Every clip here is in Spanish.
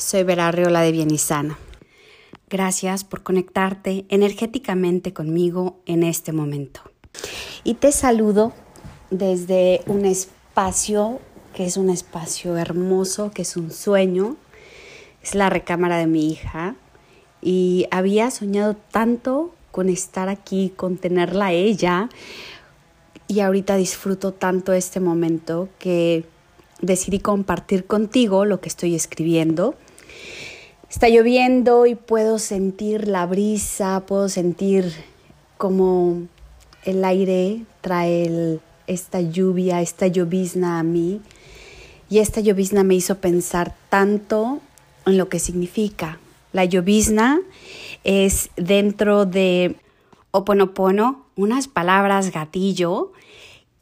soy Vera Riola de Bien y Sana. Gracias por conectarte energéticamente conmigo en este momento. Y te saludo desde un espacio que es un espacio hermoso, que es un sueño. Es la recámara de mi hija. Y había soñado tanto con estar aquí, con tenerla a ella. Y ahorita disfruto tanto este momento que decidí compartir contigo lo que estoy escribiendo Está lloviendo y puedo sentir la brisa, puedo sentir como el aire trae esta lluvia, esta llovizna a mí. Y esta llovizna me hizo pensar tanto en lo que significa. La llovizna es dentro de Oponopono unas palabras gatillo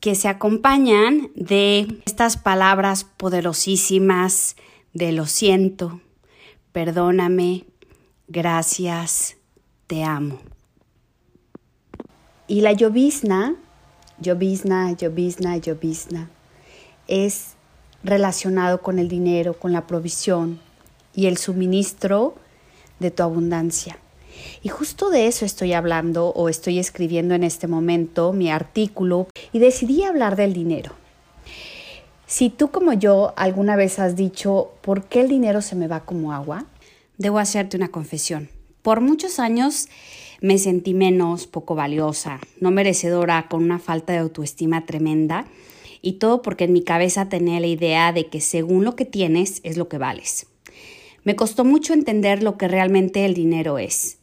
que se acompañan de estas palabras poderosísimas de lo siento, perdóname, gracias, te amo. Y la llovizna, llovizna, llovizna, llovizna, es relacionado con el dinero, con la provisión y el suministro de tu abundancia. Y justo de eso estoy hablando o estoy escribiendo en este momento mi artículo y decidí hablar del dinero. Si tú como yo alguna vez has dicho, ¿por qué el dinero se me va como agua? Debo hacerte una confesión. Por muchos años me sentí menos, poco valiosa, no merecedora, con una falta de autoestima tremenda, y todo porque en mi cabeza tenía la idea de que según lo que tienes es lo que vales. Me costó mucho entender lo que realmente el dinero es.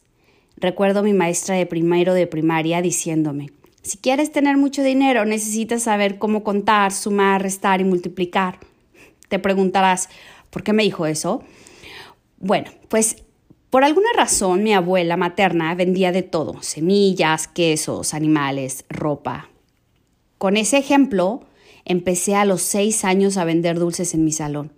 Recuerdo a mi maestra de primero de primaria diciéndome, si quieres tener mucho dinero, necesitas saber cómo contar, sumar, restar y multiplicar. Te preguntarás, ¿por qué me dijo eso? Bueno, pues por alguna razón mi abuela materna vendía de todo, semillas, quesos, animales, ropa. Con ese ejemplo, empecé a los seis años a vender dulces en mi salón.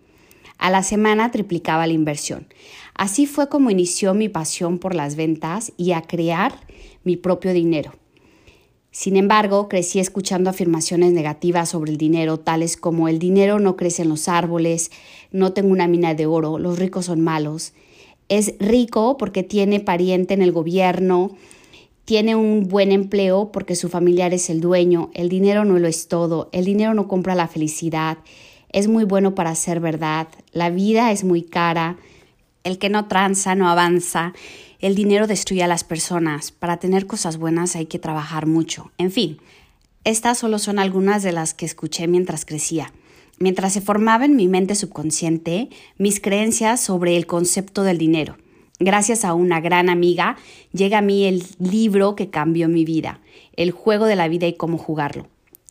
A la semana triplicaba la inversión. Así fue como inició mi pasión por las ventas y a crear mi propio dinero. Sin embargo, crecí escuchando afirmaciones negativas sobre el dinero, tales como el dinero no crece en los árboles, no tengo una mina de oro, los ricos son malos, es rico porque tiene pariente en el gobierno, tiene un buen empleo porque su familiar es el dueño, el dinero no lo es todo, el dinero no compra la felicidad, es muy bueno para ser verdad, la vida es muy cara, el que no tranza no avanza, el dinero destruye a las personas. Para tener cosas buenas hay que trabajar mucho. En fin, estas solo son algunas de las que escuché mientras crecía. Mientras se formaba en mi mente subconsciente mis creencias sobre el concepto del dinero. Gracias a una gran amiga llega a mí el libro que cambió mi vida, El juego de la vida y cómo jugarlo.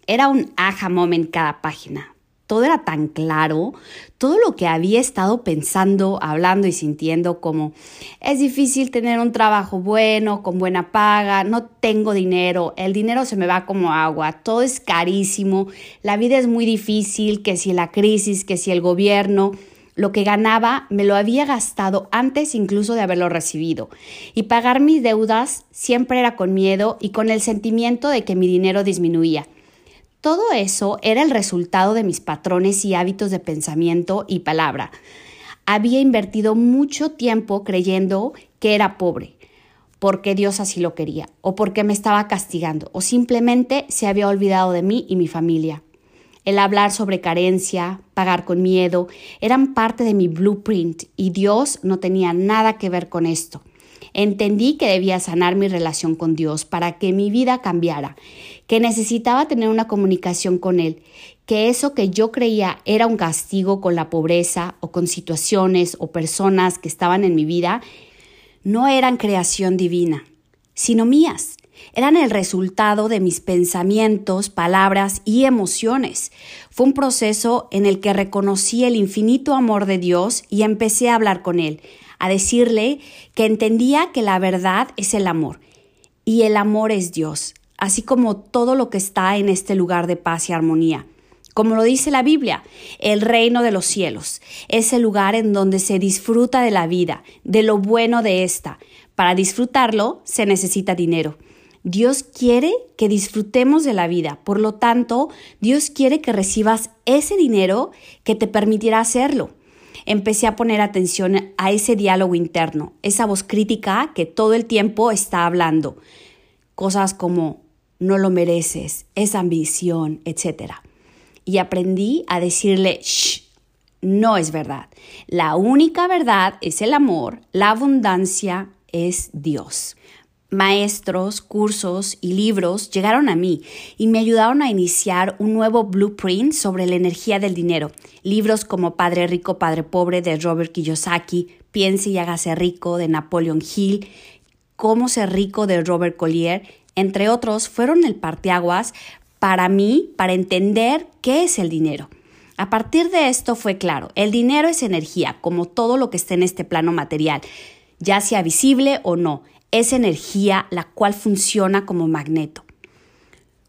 Era un aha moment cada página todo era tan claro, todo lo que había estado pensando, hablando y sintiendo como es difícil tener un trabajo bueno, con buena paga, no tengo dinero, el dinero se me va como agua, todo es carísimo, la vida es muy difícil, que si la crisis, que si el gobierno, lo que ganaba me lo había gastado antes incluso de haberlo recibido. Y pagar mis deudas siempre era con miedo y con el sentimiento de que mi dinero disminuía. Todo eso era el resultado de mis patrones y hábitos de pensamiento y palabra. Había invertido mucho tiempo creyendo que era pobre, porque Dios así lo quería, o porque me estaba castigando, o simplemente se había olvidado de mí y mi familia. El hablar sobre carencia, pagar con miedo, eran parte de mi blueprint y Dios no tenía nada que ver con esto. Entendí que debía sanar mi relación con Dios para que mi vida cambiara, que necesitaba tener una comunicación con Él, que eso que yo creía era un castigo con la pobreza o con situaciones o personas que estaban en mi vida, no eran creación divina, sino mías. eran el resultado de mis pensamientos, palabras y emociones. Fue un proceso en el que reconocí el infinito amor de Dios y empecé a hablar con Él, a decirle que entendía que la verdad es el amor y el amor es Dios, así como todo lo que está en este lugar de paz y armonía. Como lo dice la Biblia, el reino de los cielos es el lugar en donde se disfruta de la vida, de lo bueno de esta. Para disfrutarlo se necesita dinero. Dios quiere que disfrutemos de la vida, por lo tanto, Dios quiere que recibas ese dinero que te permitirá hacerlo. Empecé a poner atención a ese diálogo interno, esa voz crítica que todo el tiempo está hablando. Cosas como no lo mereces, es ambición, etc. Y aprendí a decirle, shh, no es verdad. La única verdad es el amor, la abundancia es Dios maestros, cursos y libros llegaron a mí y me ayudaron a iniciar un nuevo blueprint sobre la energía del dinero. Libros como Padre Rico, Padre Pobre de Robert Kiyosaki, Piense y hágase rico de Napoleon Hill, Cómo ser rico de Robert Collier, entre otros, fueron el parteaguas para mí para entender qué es el dinero. A partir de esto fue claro, el dinero es energía, como todo lo que está en este plano material, ya sea visible o no es energía la cual funciona como magneto.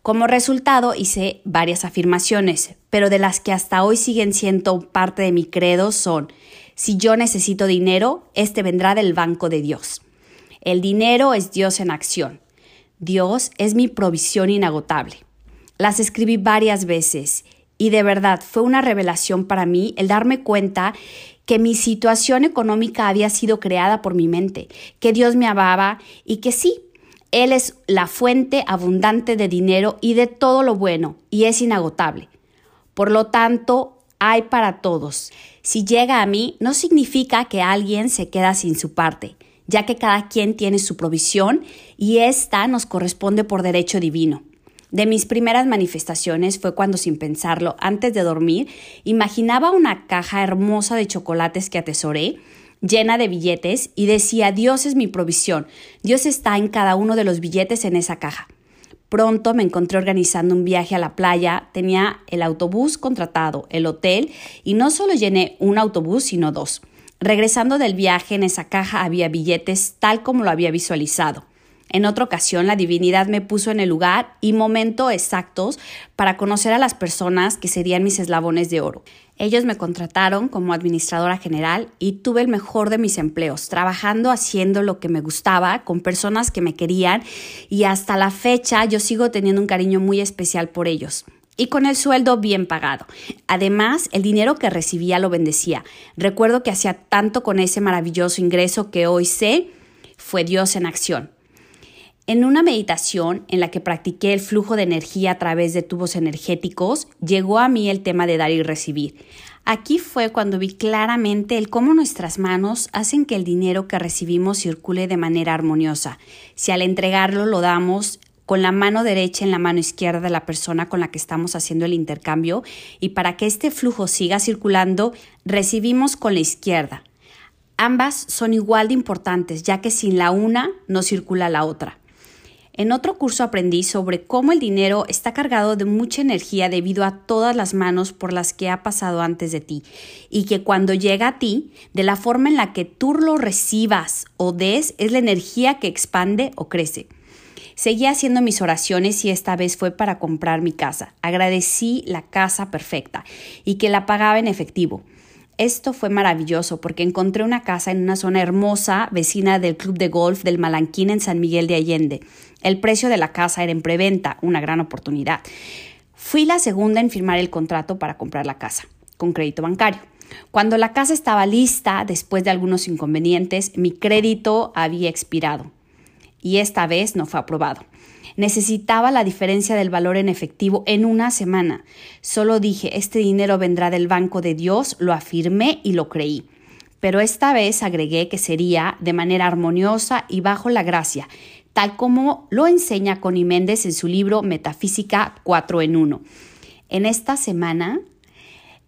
Como resultado hice varias afirmaciones, pero de las que hasta hoy siguen siendo parte de mi credo son, si yo necesito dinero, este vendrá del banco de Dios. El dinero es Dios en acción. Dios es mi provisión inagotable. Las escribí varias veces y de verdad fue una revelación para mí el darme cuenta que mi situación económica había sido creada por mi mente, que Dios me amaba y que sí, Él es la fuente abundante de dinero y de todo lo bueno y es inagotable. Por lo tanto, hay para todos. Si llega a mí, no significa que alguien se queda sin su parte, ya que cada quien tiene su provisión y esta nos corresponde por derecho divino. De mis primeras manifestaciones fue cuando sin pensarlo, antes de dormir, imaginaba una caja hermosa de chocolates que atesoré, llena de billetes, y decía, Dios es mi provisión, Dios está en cada uno de los billetes en esa caja. Pronto me encontré organizando un viaje a la playa, tenía el autobús contratado, el hotel, y no solo llené un autobús, sino dos. Regresando del viaje, en esa caja había billetes tal como lo había visualizado. En otra ocasión, la divinidad me puso en el lugar y momento exactos para conocer a las personas que serían mis eslabones de oro. Ellos me contrataron como administradora general y tuve el mejor de mis empleos, trabajando haciendo lo que me gustaba, con personas que me querían y hasta la fecha yo sigo teniendo un cariño muy especial por ellos y con el sueldo bien pagado. Además, el dinero que recibía lo bendecía. Recuerdo que hacía tanto con ese maravilloso ingreso que hoy sé fue Dios en acción. En una meditación en la que practiqué el flujo de energía a través de tubos energéticos, llegó a mí el tema de dar y recibir. Aquí fue cuando vi claramente el cómo nuestras manos hacen que el dinero que recibimos circule de manera armoniosa. Si al entregarlo lo damos con la mano derecha en la mano izquierda de la persona con la que estamos haciendo el intercambio y para que este flujo siga circulando, recibimos con la izquierda. Ambas son igual de importantes, ya que sin la una no circula la otra. En otro curso aprendí sobre cómo el dinero está cargado de mucha energía debido a todas las manos por las que ha pasado antes de ti y que cuando llega a ti, de la forma en la que tú lo recibas o des, es la energía que expande o crece. Seguí haciendo mis oraciones y esta vez fue para comprar mi casa. Agradecí la casa perfecta y que la pagaba en efectivo. Esto fue maravilloso porque encontré una casa en una zona hermosa, vecina del club de golf del Malanquín en San Miguel de Allende. El precio de la casa era en preventa, una gran oportunidad. Fui la segunda en firmar el contrato para comprar la casa, con crédito bancario. Cuando la casa estaba lista, después de algunos inconvenientes, mi crédito había expirado y esta vez no fue aprobado. Necesitaba la diferencia del valor en efectivo en una semana. Solo dije, este dinero vendrá del Banco de Dios, lo afirmé y lo creí. Pero esta vez agregué que sería de manera armoniosa y bajo la gracia, tal como lo enseña Connie Méndez en su libro Metafísica 4 en 1. En esta semana,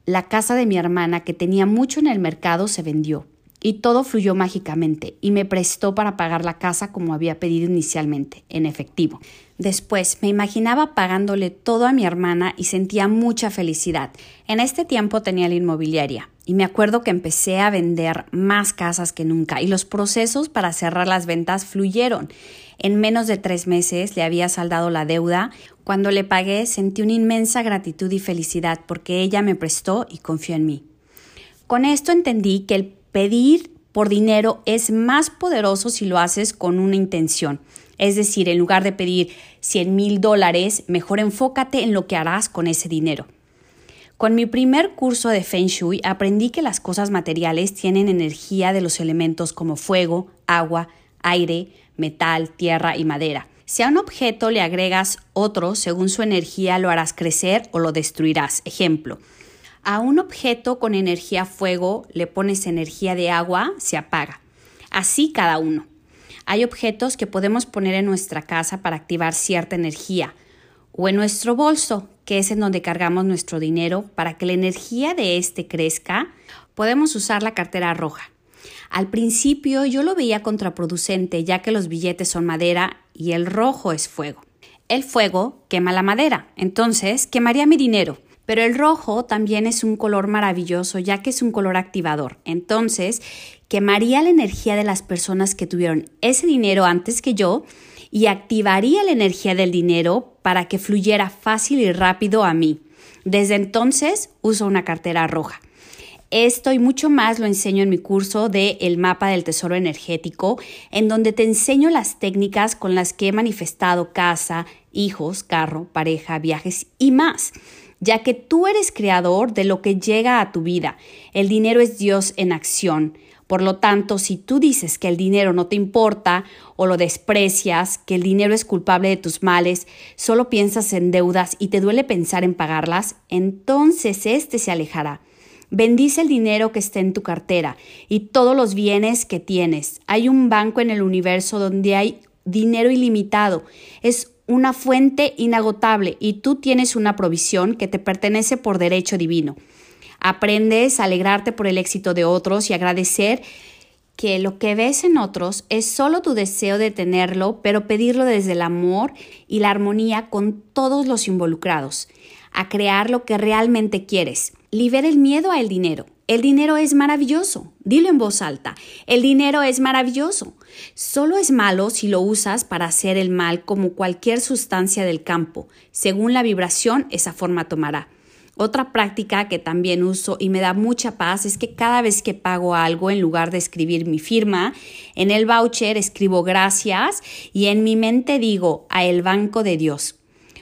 la casa de mi hermana, que tenía mucho en el mercado, se vendió. Y todo fluyó mágicamente y me prestó para pagar la casa como había pedido inicialmente, en efectivo. Después me imaginaba pagándole todo a mi hermana y sentía mucha felicidad. En este tiempo tenía la inmobiliaria y me acuerdo que empecé a vender más casas que nunca y los procesos para cerrar las ventas fluyeron. En menos de tres meses le había saldado la deuda. Cuando le pagué sentí una inmensa gratitud y felicidad porque ella me prestó y confió en mí. Con esto entendí que el Pedir por dinero es más poderoso si lo haces con una intención. Es decir, en lugar de pedir 100 mil dólares, mejor enfócate en lo que harás con ese dinero. Con mi primer curso de Feng Shui aprendí que las cosas materiales tienen energía de los elementos como fuego, agua, aire, metal, tierra y madera. Si a un objeto le agregas otro, según su energía lo harás crecer o lo destruirás. Ejemplo, a un objeto con energía fuego le pones energía de agua, se apaga. Así cada uno. Hay objetos que podemos poner en nuestra casa para activar cierta energía o en nuestro bolso, que es en donde cargamos nuestro dinero, para que la energía de éste crezca, podemos usar la cartera roja. Al principio yo lo veía contraproducente ya que los billetes son madera y el rojo es fuego. El fuego quema la madera, entonces quemaría mi dinero pero el rojo también es un color maravilloso ya que es un color activador. Entonces, quemaría la energía de las personas que tuvieron ese dinero antes que yo y activaría la energía del dinero para que fluyera fácil y rápido a mí. Desde entonces uso una cartera roja. Esto y mucho más lo enseño en mi curso de El mapa del tesoro energético, en donde te enseño las técnicas con las que he manifestado casa, hijos, carro, pareja, viajes y más ya que tú eres creador de lo que llega a tu vida. El dinero es Dios en acción. Por lo tanto, si tú dices que el dinero no te importa o lo desprecias, que el dinero es culpable de tus males, solo piensas en deudas y te duele pensar en pagarlas, entonces éste se alejará. Bendice el dinero que esté en tu cartera y todos los bienes que tienes. Hay un banco en el universo donde hay dinero ilimitado. Es una fuente inagotable y tú tienes una provisión que te pertenece por derecho divino. Aprendes a alegrarte por el éxito de otros y agradecer que lo que ves en otros es solo tu deseo de tenerlo, pero pedirlo desde el amor y la armonía con todos los involucrados, a crear lo que realmente quieres. Libera el miedo al dinero. El dinero es maravilloso. Dilo en voz alta. El dinero es maravilloso. Solo es malo si lo usas para hacer el mal como cualquier sustancia del campo. Según la vibración, esa forma tomará. Otra práctica que también uso y me da mucha paz es que cada vez que pago algo, en lugar de escribir mi firma, en el voucher escribo gracias y en mi mente digo a el banco de Dios.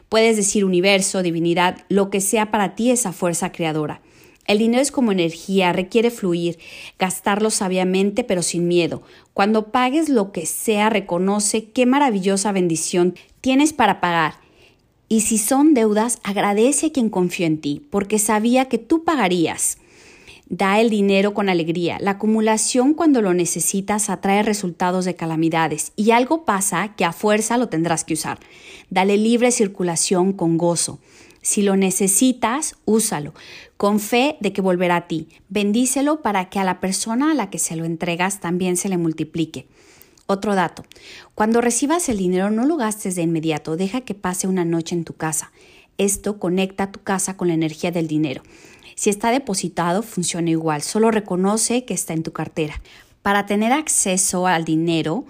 Puedes decir universo, divinidad, lo que sea para ti esa fuerza creadora. El dinero es como energía, requiere fluir, gastarlo sabiamente pero sin miedo. Cuando pagues lo que sea, reconoce qué maravillosa bendición tienes para pagar. Y si son deudas, agradece a quien confió en ti, porque sabía que tú pagarías. Da el dinero con alegría. La acumulación cuando lo necesitas atrae resultados de calamidades y algo pasa que a fuerza lo tendrás que usar. Dale libre circulación con gozo. Si lo necesitas, úsalo, con fe de que volverá a ti. Bendícelo para que a la persona a la que se lo entregas también se le multiplique. Otro dato, cuando recibas el dinero no lo gastes de inmediato, deja que pase una noche en tu casa. Esto conecta tu casa con la energía del dinero. Si está depositado, funciona igual, solo reconoce que está en tu cartera. Para tener acceso al dinero,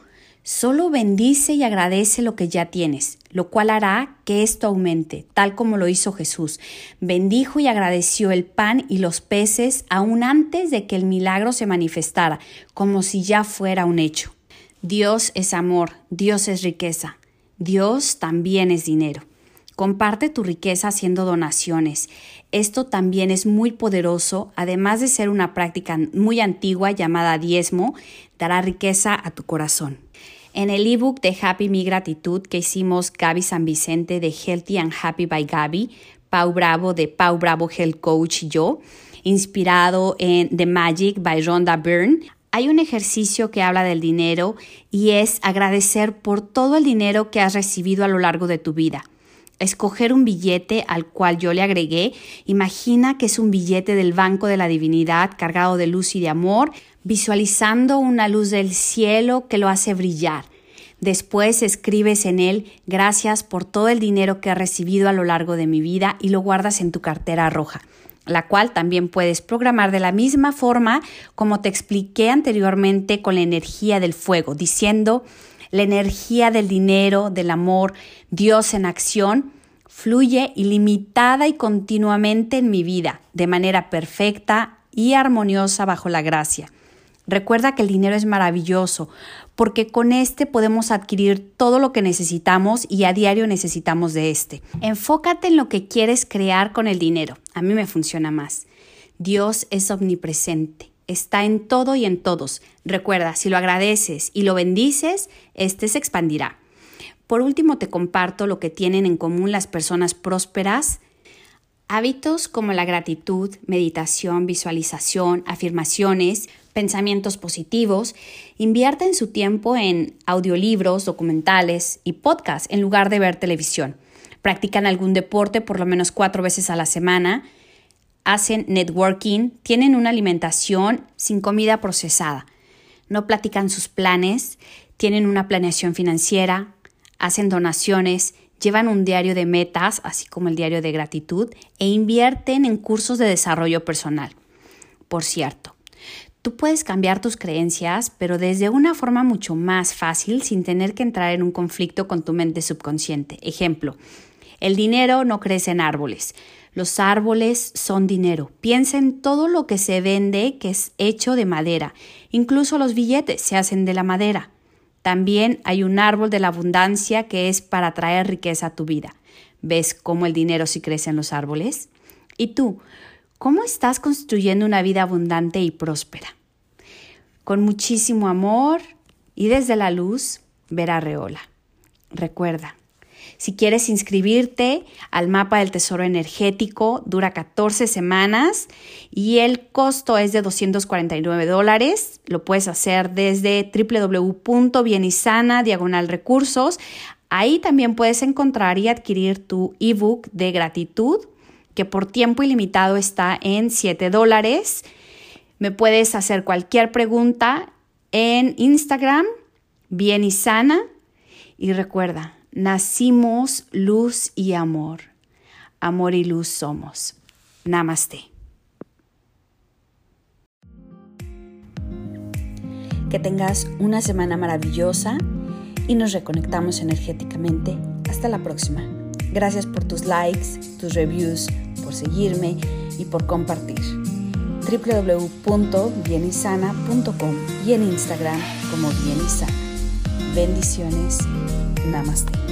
Solo bendice y agradece lo que ya tienes, lo cual hará que esto aumente, tal como lo hizo Jesús. Bendijo y agradeció el pan y los peces aún antes de que el milagro se manifestara, como si ya fuera un hecho. Dios es amor, Dios es riqueza, Dios también es dinero. Comparte tu riqueza haciendo donaciones. Esto también es muy poderoso, además de ser una práctica muy antigua llamada diezmo, dará riqueza a tu corazón. En el ebook de Happy Mi Gratitud que hicimos Gaby San Vicente de Healthy and Happy by Gaby, Pau Bravo de Pau Bravo Health Coach y yo, inspirado en The Magic by Rhonda Byrne, hay un ejercicio que habla del dinero y es agradecer por todo el dinero que has recibido a lo largo de tu vida. Escoger un billete al cual yo le agregué. Imagina que es un billete del Banco de la Divinidad cargado de luz y de amor, visualizando una luz del cielo que lo hace brillar. Después escribes en él gracias por todo el dinero que he recibido a lo largo de mi vida y lo guardas en tu cartera roja la cual también puedes programar de la misma forma como te expliqué anteriormente con la energía del fuego, diciendo la energía del dinero, del amor, Dios en acción, fluye ilimitada y continuamente en mi vida, de manera perfecta y armoniosa bajo la gracia. Recuerda que el dinero es maravilloso porque con este podemos adquirir todo lo que necesitamos y a diario necesitamos de este. Enfócate en lo que quieres crear con el dinero. A mí me funciona más. Dios es omnipresente, está en todo y en todos. Recuerda, si lo agradeces y lo bendices, este se expandirá. Por último, te comparto lo que tienen en común las personas prósperas Hábitos como la gratitud, meditación, visualización, afirmaciones, pensamientos positivos, invierten su tiempo en audiolibros, documentales y podcasts en lugar de ver televisión. Practican algún deporte por lo menos cuatro veces a la semana, hacen networking, tienen una alimentación sin comida procesada, no platican sus planes, tienen una planeación financiera, hacen donaciones, llevan un diario de metas, así como el diario de gratitud, e invierten en cursos de desarrollo personal. Por cierto, tú puedes cambiar tus creencias, pero desde una forma mucho más fácil sin tener que entrar en un conflicto con tu mente subconsciente. Ejemplo, el dinero no crece en árboles. Los árboles son dinero. Piensa en todo lo que se vende que es hecho de madera. Incluso los billetes se hacen de la madera. También hay un árbol de la abundancia que es para traer riqueza a tu vida. ¿Ves cómo el dinero sí crece en los árboles? ¿Y tú? ¿Cómo estás construyendo una vida abundante y próspera? Con muchísimo amor y desde la luz, Vera Reola. Recuerda, si quieres inscribirte al mapa del tesoro energético, dura 14 semanas y el costo es de 249 dólares. Lo puedes hacer desde www.bienisana diagonal recursos. Ahí también puedes encontrar y adquirir tu ebook de gratitud, que por tiempo ilimitado está en 7 dólares. Me puedes hacer cualquier pregunta en Instagram, bienisana. Y recuerda, Nacimos luz y amor. Amor y luz somos. Namaste. Que tengas una semana maravillosa y nos reconectamos energéticamente. Hasta la próxima. Gracias por tus likes, tus reviews, por seguirme y por compartir. www.bienisana.com y en Instagram como Bienisana. Bendiciones. Namaste.